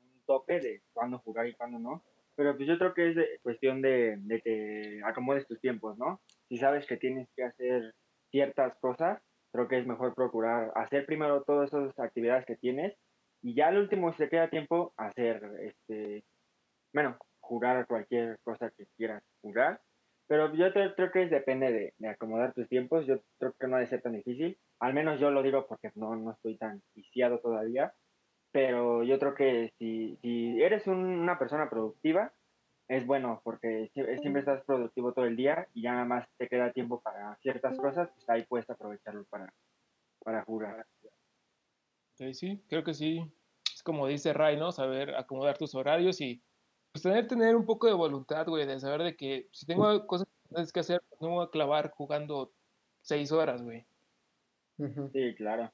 un tope de cuándo jugar y cuándo no. Pero pues yo creo que es cuestión de, de que acomodes tus tiempos, ¿no? Si sabes que tienes que hacer ciertas cosas, creo que es mejor procurar hacer primero todas esas actividades que tienes y ya al último, si te queda tiempo, hacer, este, bueno, jugar a cualquier cosa que quieras jugar. Pero yo creo que depende de, acomodar tus tiempos. Yo creo que no debe ser tan difícil. Al menos yo lo digo porque no, no estoy tan viciado todavía. Pero yo creo que si, si eres una persona productiva, es bueno porque siempre estás productivo todo el día y ya nada más te queda tiempo para ciertas cosas, pues ahí puedes aprovecharlo para, para jugar. Sí, sí, creo que sí. Es como dice Ray, ¿no? Saber acomodar tus horarios y pues tener, tener un poco de voluntad, güey, de saber de que si tengo cosas que hacer, pues no me voy a clavar jugando seis horas, güey. Sí, claro.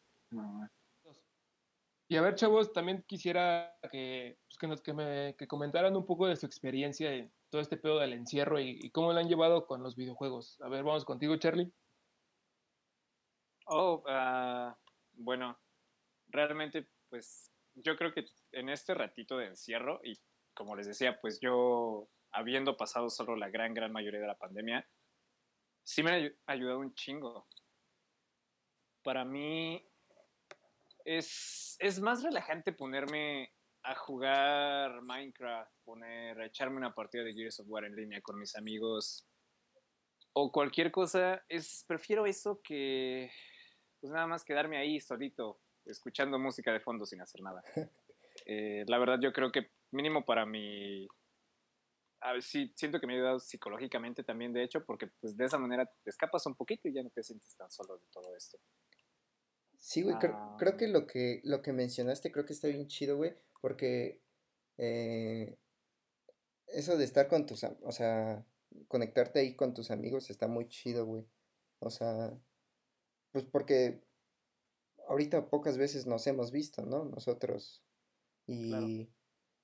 Y a ver, chavos, también quisiera que, pues, que, nos, que, me, que comentaran un poco de su experiencia en todo este pedo del encierro y, cómo lo han llevado con los videojuegos. A ver, vamos contigo, Charlie. Oh, uh, bueno, realmente, pues yo creo que en este ratito de encierro, y como les decía, pues yo, habiendo pasado solo la gran, gran mayoría de la pandemia, sí me ha ayudado un chingo. Para mí, es, es más relajante ponerme a jugar Minecraft, poner, echarme una partida de Gears of War en línea con mis amigos o cualquier cosa, es prefiero eso que pues nada más quedarme ahí solito, escuchando música de fondo sin hacer nada. Eh, la verdad yo creo que mínimo para mi... A ver, sí, siento que me ha ayudado psicológicamente también, de hecho, porque pues de esa manera te escapas un poquito y ya no te sientes tan solo de todo esto. Sí, güey, creo, creo, que lo que lo que mencionaste creo que está bien chido, güey, porque eh, eso de estar con tus, o sea, conectarte ahí con tus amigos está muy chido, güey. O sea, pues porque ahorita pocas veces nos hemos visto, ¿no? Nosotros. Y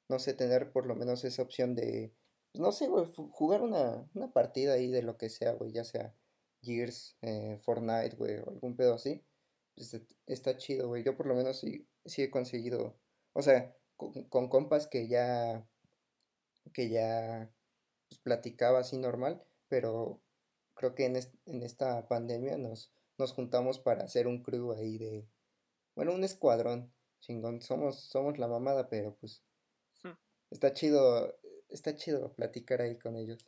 no sé, tener por lo menos esa opción de, pues no sé, güey, jugar una, una partida ahí de lo que sea, güey, ya sea Gears, eh, Fortnite, güey, o algún pedo así pues, está chido, güey. Yo por lo menos sí, sí he conseguido, o sea, con, compas que ya, que ya pues, platicaba así normal, pero creo que en, en esta pandemia nos, nos juntamos para hacer un crew ahí de, bueno, un escuadrón, chingón. Somos, somos la mamada, pero pues. Está chido, está chido platicar ahí con ellos.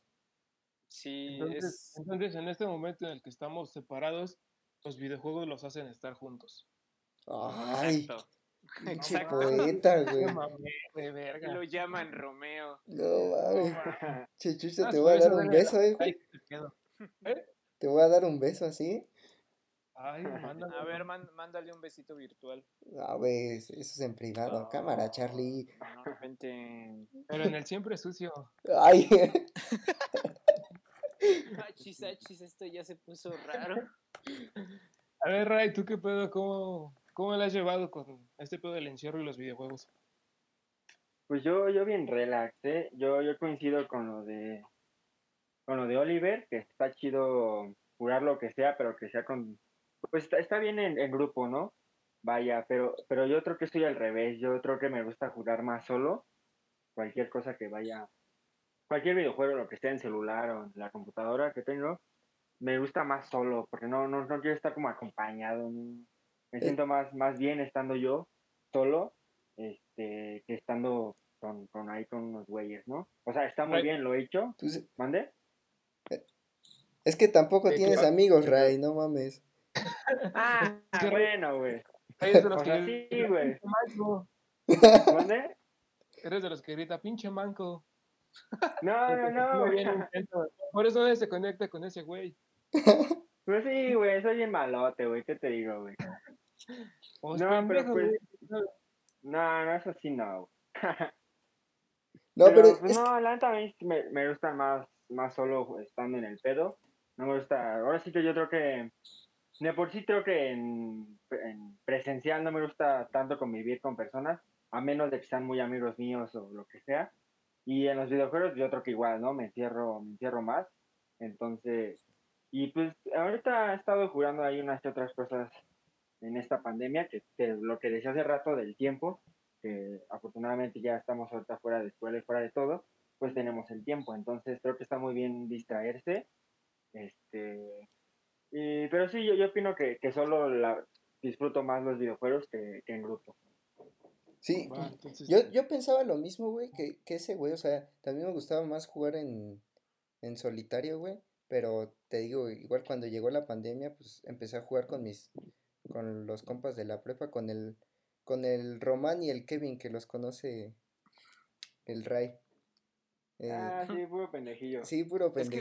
Sí, entonces, entonces en este momento en el que estamos separados, los videojuegos los hacen estar juntos. Ay, qué poeta, güey. Lo llaman Romeo. No mames. Chechucho, te voy a dar un beso, eh. ¿Eh? Te voy a dar un beso así. Ay, mándale. A ver, mándale un besito virtual. A ver, eso es en privado. Cámara, Charlie. No, vente. Pero en el siempre sucio. Ay. Achis, achis, esto ya se puso raro. A ver, Ray, ¿tú qué pedo? ¿Cómo, cómo le has llevado con este pedo del encierro y los videojuegos? Pues yo, yo bien relax, ¿eh? Yo, yo coincido con lo de con lo de Oliver, que está chido jugar lo que sea, pero que sea con... Pues está, bien en, en, grupo, ¿no? Vaya, pero, pero yo creo que estoy al revés, yo creo que me gusta jugar más solo, cualquier cosa que vaya, cualquier videojuego, lo que esté en celular o en la computadora que tengo, me gusta más solo, porque no, no, no quiero estar como acompañado. Me siento más, más bien estando yo solo este, que estando con, con ahí con unos güeyes, ¿no? O sea, está muy bien, lo he hecho. ¿Mande? Eh, es que tampoco tienes amigos, Ray, no mames. Ah, bueno, güey. Eres de los que sí, güey. ¿Mande? Eres de los que grita, pinche manco. No, no, no. Por eso nadie se conecta con ese güey. Pues sí, güey, soy bien malote, güey, ¿qué te digo, güey? no, pero pues... No, no, eso sí no. No, pero, pues, es- no, la neta a mí sí me, me gusta más, más solo estando en el pedo. No me gusta. Ahora sí que yo creo que. De por sí creo que en, en presencial no me gusta tanto convivir con personas, a menos de que sean muy amigos míos o lo que sea. Y en los videojuegos yo creo que igual, ¿no? Me encierro, me encierro más. Entonces, y pues ahorita he estado jugando ahí unas que otras cosas en esta pandemia, que, que lo que decía hace rato del tiempo, que afortunadamente ya estamos ahorita fuera de escuela y fuera de todo, pues tenemos el tiempo. Entonces creo que está muy bien distraerse. Este, y, pero sí, yo, yo opino que, que solo la, disfruto más los videojuegos que, que en grupo. sí, entonces, yo, yo pensaba lo mismo, güey, que, que ese güey, o sea, también me gustaba más jugar en, en solitario, güey, pero te digo, igual cuando llegó la pandemia, pues empecé a jugar con mis, con los compas de la prepa, con el, con el Román y el Kevin, que los conoce el Ray. Eh, Ah, sí, puro pendejillo. sí, puro Es que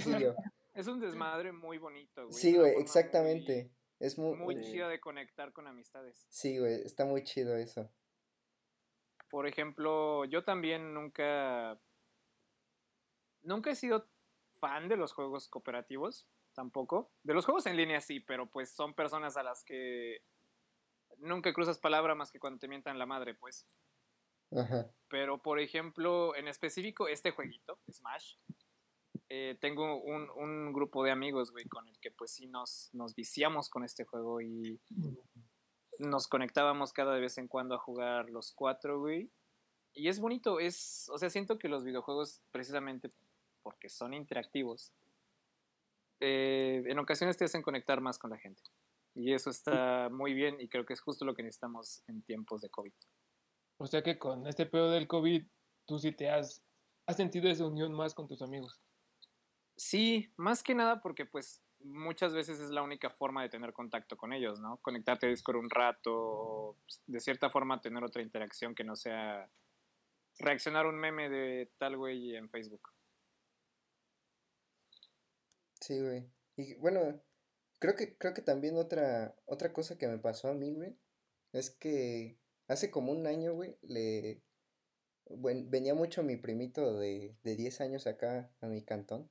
es un- desmadre muy bonito, güey. Sí, güey, exactamente. Es muy, Muy, muy Sí. chida de conectar con amistades. sí, güey, está muy chido eso. Por ejemplo, yo también nunca. Nunca he sido fan de los juegos cooperativos, tampoco. De los juegos en línea sí, pero pues son personas a las que nunca cruzas palabra más que cuando te mientan la madre, pues. Ajá. Pero, por ejemplo, en específico, este jueguito, Smash, eh, tengo un, un grupo de amigos, güey, con el que pues sí nos, nos viciamos con este juego y nos conectábamos cada vez en cuando a jugar los cuatro, güey. Y es bonito, es, o sea, siento que los videojuegos, precisamente porque son interactivos, eh, en ocasiones te hacen conectar más con la gente. Y eso está muy bien y creo que es justo lo que necesitamos en tiempos de COVID. o sea que con este pedo del COVID, tú sí te has, has sentido esa unión más con tus amigos. Sí, más que nada porque pues muchas veces es la única forma de tener contacto con ellos, ¿no? Conectarte a Discord un rato, pues, de cierta forma tener otra interacción que no sea reaccionar un meme de tal güey en Facebook. Sí, güey. Y bueno, creo que, creo que también otra, otra cosa que me pasó a mí, güey, es que hace como un año, güey, le venía mucho mi primito de, de 10 años acá a mi cantón.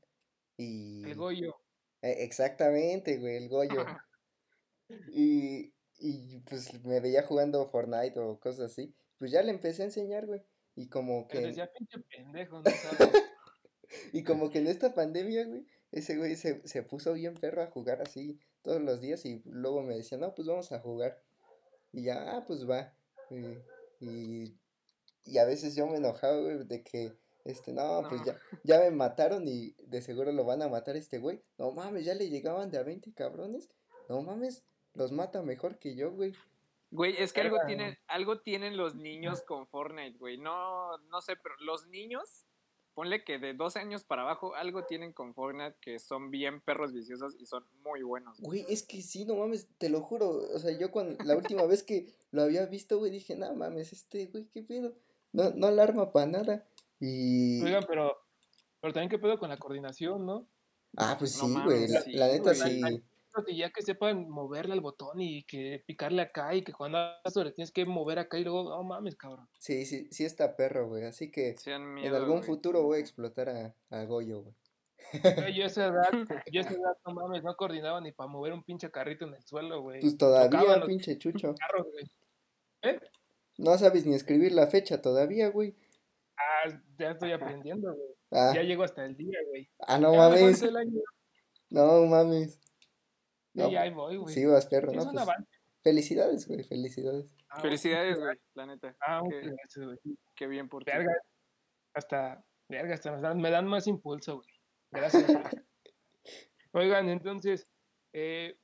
Y El Goyo. Eh, exactamente, güey, el Goyo. Y, y pues me veía jugando Fortnite o cosas así. Pues ya le empecé a enseñar, güey. Y como Pero que, decía, pinche pendejo, no sabes. y como que en esta pandemia, güey, ese güey se, se puso bien perro a jugar así todos los días y luego me decía, no, pues vamos a jugar. Y ya, ah, pues va. Y, y, y a veces yo me enojaba, güey, de que, este, no, pues ya, ya me mataron y de seguro lo van a matar a este güey. No mames, ya le llegaban de a 20 cabrones. No mames, los mata mejor que yo, güey. Güey, es que algo tienen, algo tienen los niños con Fortnite, güey. No, no sé, pero los niños, ponle que de 12 años para abajo, algo tienen con Fortnite que son bien perros viciosos y son muy buenos. güey. Güey, es que sí, no mames, te lo juro. O sea, yo cuando la última vez que lo había visto, güey, dije, no mames, este güey, qué pedo. No, no alarma para nada. Y. Oigan, pero, pero también qué pedo con la coordinación, ¿no? Ah, pues No sí, güey. La, sí, la neta sí. Ya que sepan moverle al botón y que picarle acá y que cuando sobre tienes que mover acá y luego, no mames, cabrón. Sí, sí, sí está perro, güey. Así que en algún futuro voy a explotar a, a Goyo, güey. Yo a esa edad, yo a esa edad, no mames, no coordinaba ni para mover un pinche carrito en el suelo, güey. Pues todavía, los pinche chucho. carros. ¿Eh? No sabes ni escribir la fecha todavía, güey. Ya estoy aprendiendo, güey. Ah, Ya llego hasta el día, güey. ah, no mames. falta el año, No mames. No, ya ahí voy, güey. sí vas, perro, Es ¿no? Pues, felicidades, güey, felicidades. Ah, Felicidades, güey, la neta. Ah, Qué- gracias, güey. Qué bien por ti. Verga, hasta, verga, hasta me dan, me dan más impulso, güey. Gracias. güey. Oigan, entonces, eh,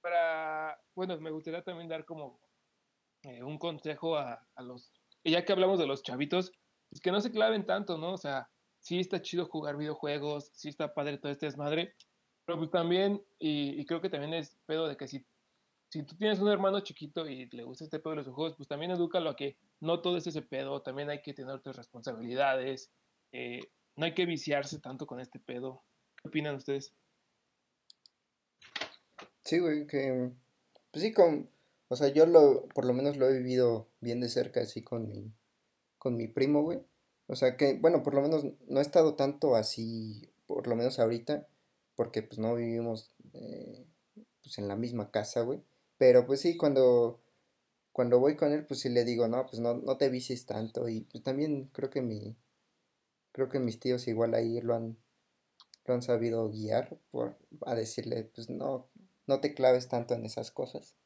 para, bueno, me gustaría también dar como eh, un consejo a, a los, y ya que hablamos de los chavitos, pues que no se claven tanto, ¿no? O sea, sí está chido jugar videojuegos, sí está padre todo este desmadre, pero pues también, y, creo que también es pedo de que si, si tú tienes un hermano chiquito y le gusta este pedo de los videojuegos, pues también edúcalo a que no todo es ese pedo, también hay que tener otras responsabilidades, eh, no hay que viciarse tanto con este pedo. ¿Qué opinan ustedes? Sí, güey, que. Pues sí, con. O sea, yo lo, por lo menos lo he vivido bien de cerca así con mi, con mi primo, güey. O sea que, bueno, por lo menos no he estado tanto así, por lo menos ahorita, porque pues no vivimos eh, pues en la misma casa, güey. Pero pues sí, cuando, cuando voy con él, pues sí le digo, no, pues no, no te vices tanto. Y pues también creo que mi, creo que mis tíos igual ahí lo han, lo han sabido guiar por, a decirle, pues no, no te claves tanto en esas cosas.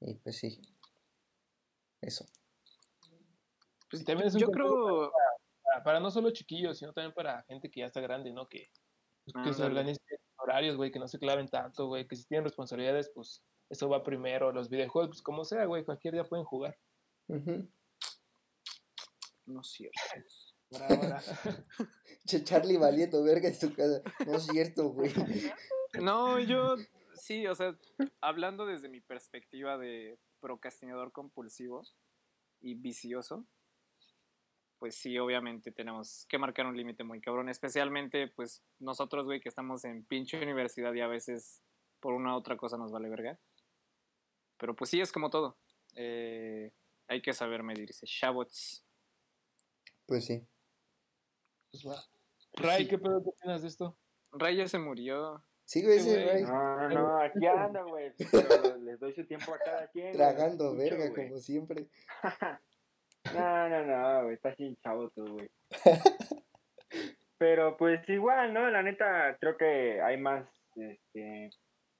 Y pues sí, eso. Pues también es un yo creo... Para, para, no solo chiquillos, sino también para gente que ya está grande, ¿no? Que, pues, que se organicen horarios, güey, que no se claven tanto, güey, que si tienen responsabilidades, pues eso va primero. Los videojuegos, pues como sea, güey, cualquier día pueden jugar. No es cierto. Che, Charlie valiendo verga en su casa. No es cierto, güey. No, yo sí, o sea, hablando desde mi perspectiva de procrastinador compulsivo y vicioso, pues sí, obviamente tenemos que marcar un límite muy cabrón, especialmente pues nosotros, güey, que estamos en pinche universidad y a veces por una u otra cosa nos vale verga. Pero pues sí, es como todo. Eh, hay que saber medirse. Shabots. Pues sí. Pues va. Ray, ¿qué pedo qué opinas de esto? Ray ya se murió. Sí, güey, Sí, ese güey. No, no, no, aquí anda, güey. Pero les doy su tiempo a cada quien. Tragando verga, como siempre. No, no, no, güey, estás sin chavo tú, güey. Pero pues igual, ¿no? La neta, creo que hay más este,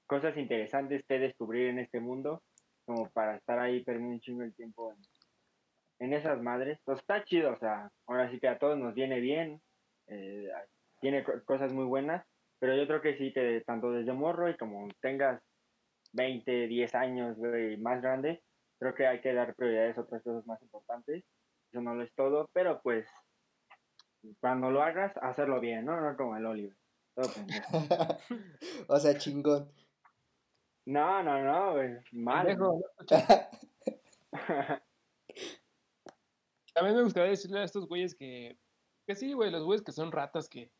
cosas interesantes que descubrir en este mundo, como para estar ahí perdiendo un chingo el tiempo en, en esas madres. Pues está chido, o sea, ahora sí que a todos nos viene bien, eh, tiene co- cosas muy buenas, pero yo creo que sí, que tanto desde morro y como tengas 20, 10 años, güey, más grande, creo que hay que dar prioridades a otras cosas más importantes. Eso no lo es todo, pero pues cuando lo hagas, hacerlo bien, ¿no? No como el Oliver. Todo o sea, chingón. No, no, no, güey. Mal. Pendejo, no. También me gustaría decirle a estos güeyes que, que sí, güey, los güeyes que son ratas que,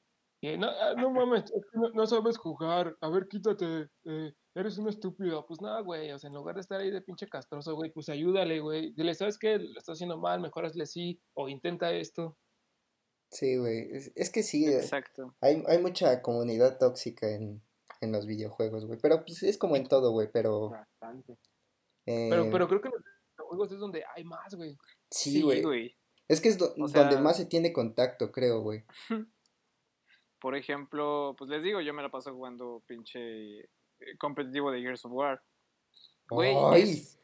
que no, ah, no mames, es que no, no sabes jugar, a ver, quítate, eh, eres un estúpido. Pues nada, güey, o sea, en lugar de estar ahí de pinche castroso, güey, pues ayúdale, güey. Dile, ¿sabes qué? Lo estás haciendo mal, mejor hazle así, o intenta esto. Sí, güey. Es, es que sí, eh, Exacto. hay, hay mucha comunidad tóxica en, en los videojuegos, güey. Pero pues es como en todo, güey. Pero, Bastante. Pero, eh, pero creo que en los juegos es donde hay más, güey. sí, güey. Es que es do- O donde más se tiene contacto, creo, güey. Por ejemplo, pues les digo, yo me la paso jugando pinche eh, competitivo de Gears of War. Güey, es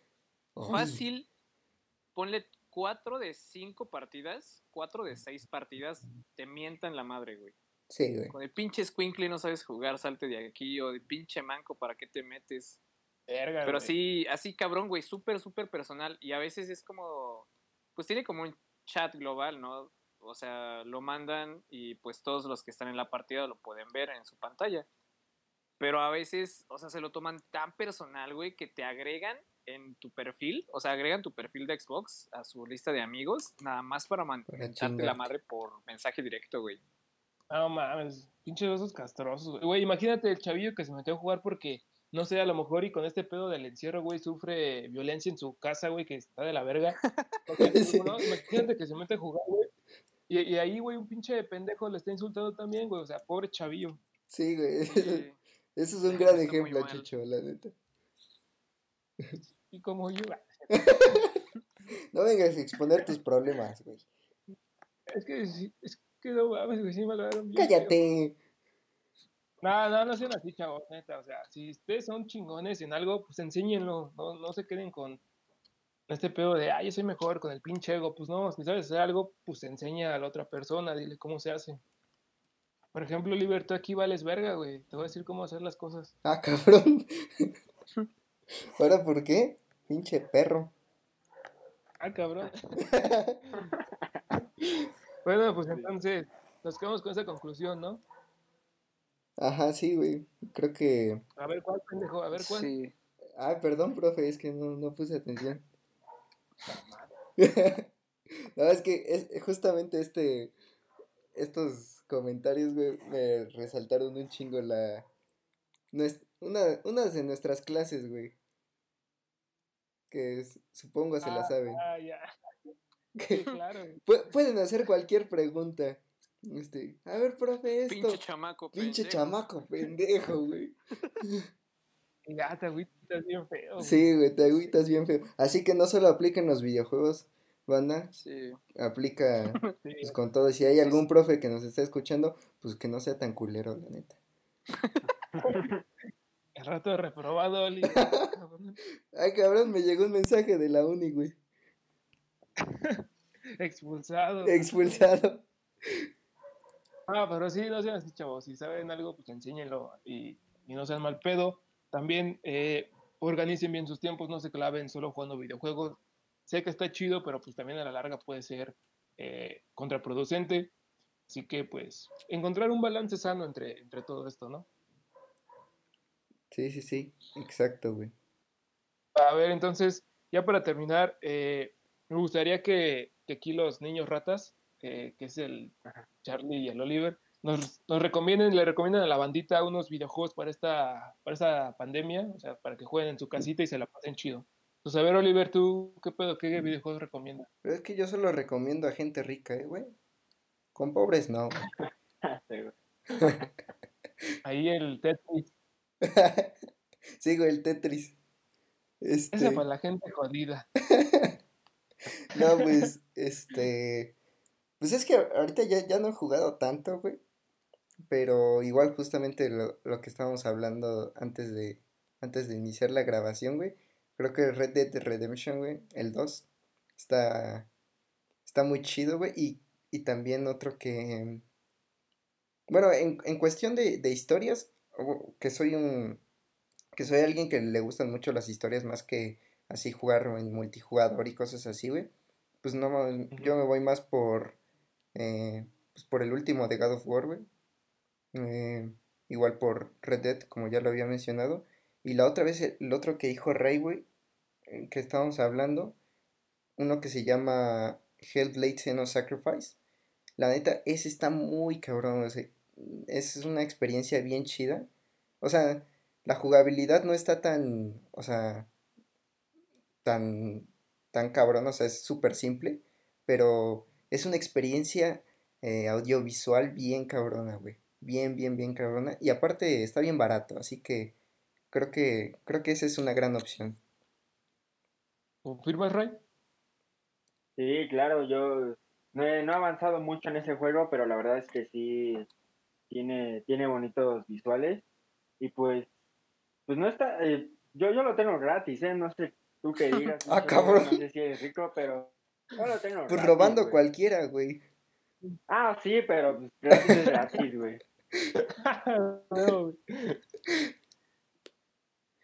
fácil. Ponle 4 de 5 partidas, 4 de 6 partidas, te mientan la madre, güey. Sí, güey. Con el pinche squinkly no sabes jugar, salte de aquí, o de pinche manco, ¿para qué te metes? Verga, Pero güey. así, así cabrón, güey, súper, súper personal. Y a veces es como, pues tiene como un chat global, ¿no? O sea, lo mandan y pues todos los que están en la partida lo pueden ver en su pantalla. Pero a veces, o sea, se lo toman tan personal, güey, que te agregan en tu perfil, o sea, agregan tu perfil de Xbox a su lista de amigos, nada más para man- Para mentarte la madre por mensaje directo, güey. Ah, No mames, pinches osos castrosos, güey. Güey, imagínate el chavillo que se metió a jugar porque, no sé, a lo mejor y con este pedo del encierro, güey, sufre violencia en su casa, güey, que está de la verga. Porque, Sí. ¿no? Imagínate que se mete a jugar, güey. Y, y ahí, güey, un pinche pendejo le está insultando también, güey. O sea, pobre chavillo. Sí, güey. Eso es un gran ejemplo, mal. Chicho, la neta. Y como yo, ah, No vengas a exponer tus problemas, güey. es que, es que no mames, güey, sí me lo bien. Cállate. No, no, no sean así, chavos, neta. O sea, si ustedes son chingones en algo, pues enséñenlo. No, no se queden con este pedo de, ah, yo soy mejor con el pinche ego. Pues no, si sabes hacer algo, pues enseña a la otra persona, dile cómo se hace. Por ejemplo, Liber, tú aquí vales verga, güey. Te voy a decir cómo hacer las cosas. Ah, cabrón. ¿Ahora por qué? Pinche perro. Ah, cabrón. bueno, pues entonces, nos quedamos con esa conclusión, ¿no? Ajá, sí, güey. Creo que. A ver cuál, pendejo, a ver cuál. Sí. Ah, perdón, profe, es que no, no puse atención. no, es que es justamente este. Estos comentarios, güey, me resaltaron un chingo la. una, unas de nuestras clases, güey. que es- supongo se la Ah, saben. Ah, ya. Sí, claro. pu- pueden hacer cualquier pregunta. Este, a ver, profe, esto. Pinche chamaco, Pinche pendejo. chamaco, pendejo, güey. Ya te agüitas bien feo. güey. Sí, güey, te agüitas bien feo. Así que no solo aplica en los videojuegos, banda, Sí. aplica Sí. pues con todo. Si hay algún profe que nos está escuchando, pues que no sea tan culero, la neta. El rato de reprobado, Oli. Ay, cabrón, me llegó un mensaje de la uni, güey. Expulsado. Expulsado. Ah, pero sí, no sean así, chavos. Si saben algo, pues enséñenlo y, y no sean mal pedo. También eh, organicen bien sus tiempos, no se claven solo jugando videojuegos. Sé que está chido, pero pues también a la larga puede ser eh, contraproducente. Así que, pues, encontrar un balance sano entre, entre todo esto, ¿no? Sí, sí, sí. Exacto, güey. A ver, entonces, ya para terminar, eh, me gustaría que, que aquí los niños ratas, eh, que es el Charlie y el Oliver, nos, nos recomienden, le recomiendan a la bandita unos videojuegos para esta, para esta pandemia, o sea, para que jueguen en su casita y se la pasen chido. Entonces, a ver, Oliver, ¿tú qué pedo, qué videojuegos recomiendas? Pero es que yo solo recomiendo a gente rica, ¿eh, güey? Con pobres no, güey. Güey. Ahí el Tetris, Sigo el Tetris. Este, ese para la gente jodida. no, pues, este, pues es que ahorita ya, ya no he jugado tanto, güey, pero igual justamente lo, lo que estábamos hablando antes de, antes de iniciar la grabación, güey, creo que Red Dead Redemption, güey, el 2, está, está muy chido, güey, y, y también otro que, bueno, en, en cuestión de, de historias, que soy un, que soy alguien que le gustan mucho las historias más que así jugar en multijugador y cosas así, güey. Pues no, yo me voy más por, eh, pues por el último de God of War, güey. Eh, igual por Red Dead, como ya lo había mencionado. Y la otra vez, el otro que dijo güey, eh, que estábamos hablando, uno que se llama Hellblade Xeno Sacrifice. La neta, ese está muy cabrón, es una experiencia bien chida. O sea, la jugabilidad no está tan, o sea, tan, tan cabrón, o sea, es súper simple, pero es una experiencia eh, audiovisual bien cabrona, güey. Bien, bien, bien cabrona. Y aparte está bien barato, así que creo que, creo que esa es una gran opción. ¿Confirmas, Ray? Sí, claro, yo no he, no he avanzado mucho en ese juego, pero la verdad es que sí tiene, tiene bonitos visuales. Y pues, pues no está, eh, yo, yo lo tengo gratis, ¿eh? No sé tú qué digas. no Ah, sé, cabrón. No sé si eres rico, pero yo lo tengo Pues gratis, robando güey. cualquiera, güey. Ah, sí, pero pues, gratis es gratis, güey. No, güey.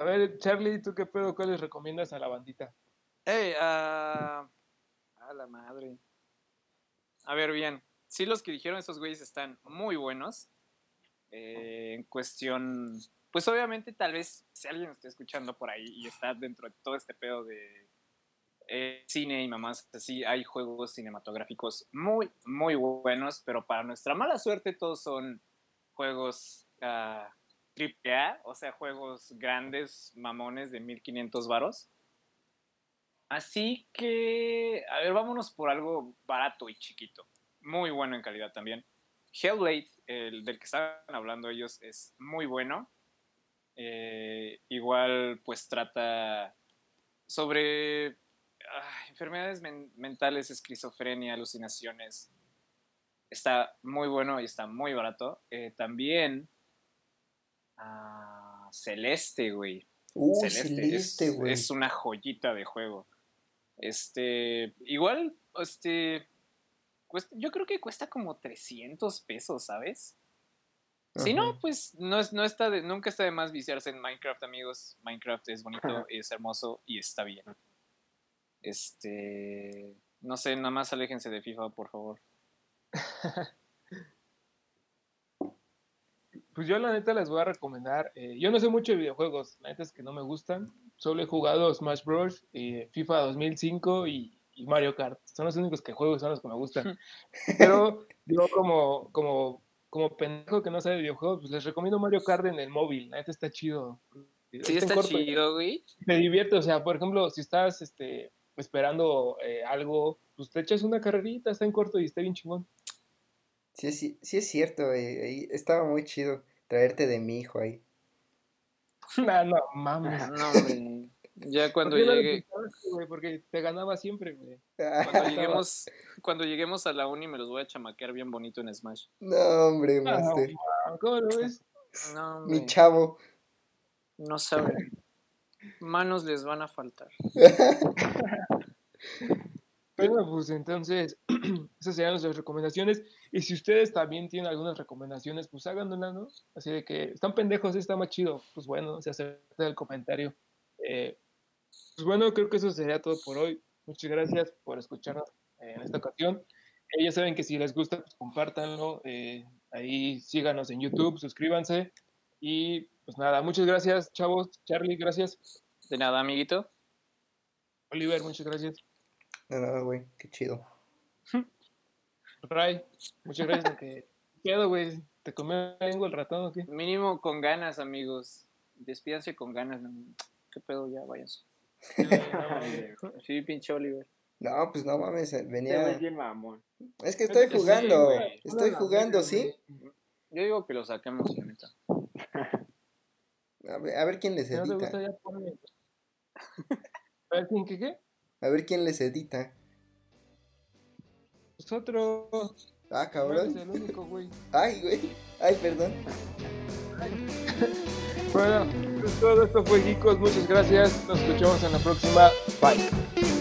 A ver, Charlie, ¿tú qué pedo? ¿Cuáles recomiendas a la bandita? Ey, ah, a la madre. A ver, bien. Sí, los que dijeron esos güeyes están muy buenos. Eh, en cuestión. Pues obviamente, tal vez si alguien está escuchando por ahí y está dentro de todo este pedo de eh, cine y mamás así, hay juegos cinematográficos muy, muy buenos, pero para nuestra mala suerte, todos son juegos ah, triple A, o sea, juegos grandes, mamones de 1500 varos. Así que, a ver, vámonos por algo barato y chiquito. Muy bueno en calidad también. Hellblade, el del que estaban hablando ellos, es muy bueno. Eh, igual, pues trata sobre ah, enfermedades men- mentales, esquizofrenia, alucinaciones. Está muy bueno y está muy barato. Eh, también ah, Celeste, güey. Uh, Celeste, celeste, es, güey. es una joyita de juego. Este, igual, este, cuesta- yo creo que cuesta como 300 pesos, ¿sabes? Si no, pues no, es, no está de, nunca está de más viciarse en Minecraft, amigos. Minecraft es bonito, Ajá. es hermoso y está bien. Este, no sé, nada más aléjense de FIFA, por favor. Pues yo la neta les voy a recomendar. eh, yo no sé mucho de videojuegos, la neta es que no me gustan. Solo he jugado Smash Bros, eh, FIFA 2005 y, y Mario Kart. Son los únicos que juego y son los que me gustan. Pero yo como, como, como pendejo que no sabe de videojuegos, pues les recomiendo Mario Kart en el móvil. La neta está chido. Sí, está, chido, güey. Te divierte, o sea, por ejemplo, si estás este, esperando eh, algo, pues te echas una carrerita, está en corto y está bien chingón. Sí, sí, sí es cierto, güey. Estaba muy chido traerte de mi hijo ahí. no, no, mames. No, güey. Ya cuando llegue. porque te ganaba siempre, güey. Cuando lleguemos, cuando lleguemos a la uni me los voy a chamaquear bien bonito en Smash. No, hombre, Master. ¿Cómo lo ves? No, Mi chavo. No saben. Manos les van a faltar. Bueno, pues entonces, esas serían nuestras recomendaciones. Y si ustedes también tienen algunas recomendaciones, pues háganlas, ¿no? Así de que están pendejos, está más chido. Pues bueno, se acepta el comentario. Eh, pues bueno, creo que eso sería todo por hoy. Muchas gracias por escucharnos en esta ocasión. Eh, ya saben que si les gusta, pues compártanlo. Eh, ahí síganos en YouTube, suscríbanse. Y pues nada, muchas gracias, chavos. Charlie, gracias. De nada, amiguito. Oliver, muchas gracias. De nada, güey, qué chido. Ray, muchas gracias. ¿Qué pedo, güey? ¿Te comió el ratón o qué? Mínimo con ganas, amigos. Despídanse con ganas. ¿Qué pedo? Ya, váyanse. sí, pinche Oliver. No, pues no mames, venía. Bien, mamón. Es que estoy jugando, estoy jugando, ¿sí? Yo digo que lo saquemos, neta. A ver, a ver quién les edita. No gusta, ya a ver quién qué qué. A ver quién les edita. Nosotros. Ah, cabrón. No el único, güey. Ay, güey. Ay, perdón. bueno, pues todo esto fue Geekos. Muchas gracias. Nos escuchamos en la próxima. Bye.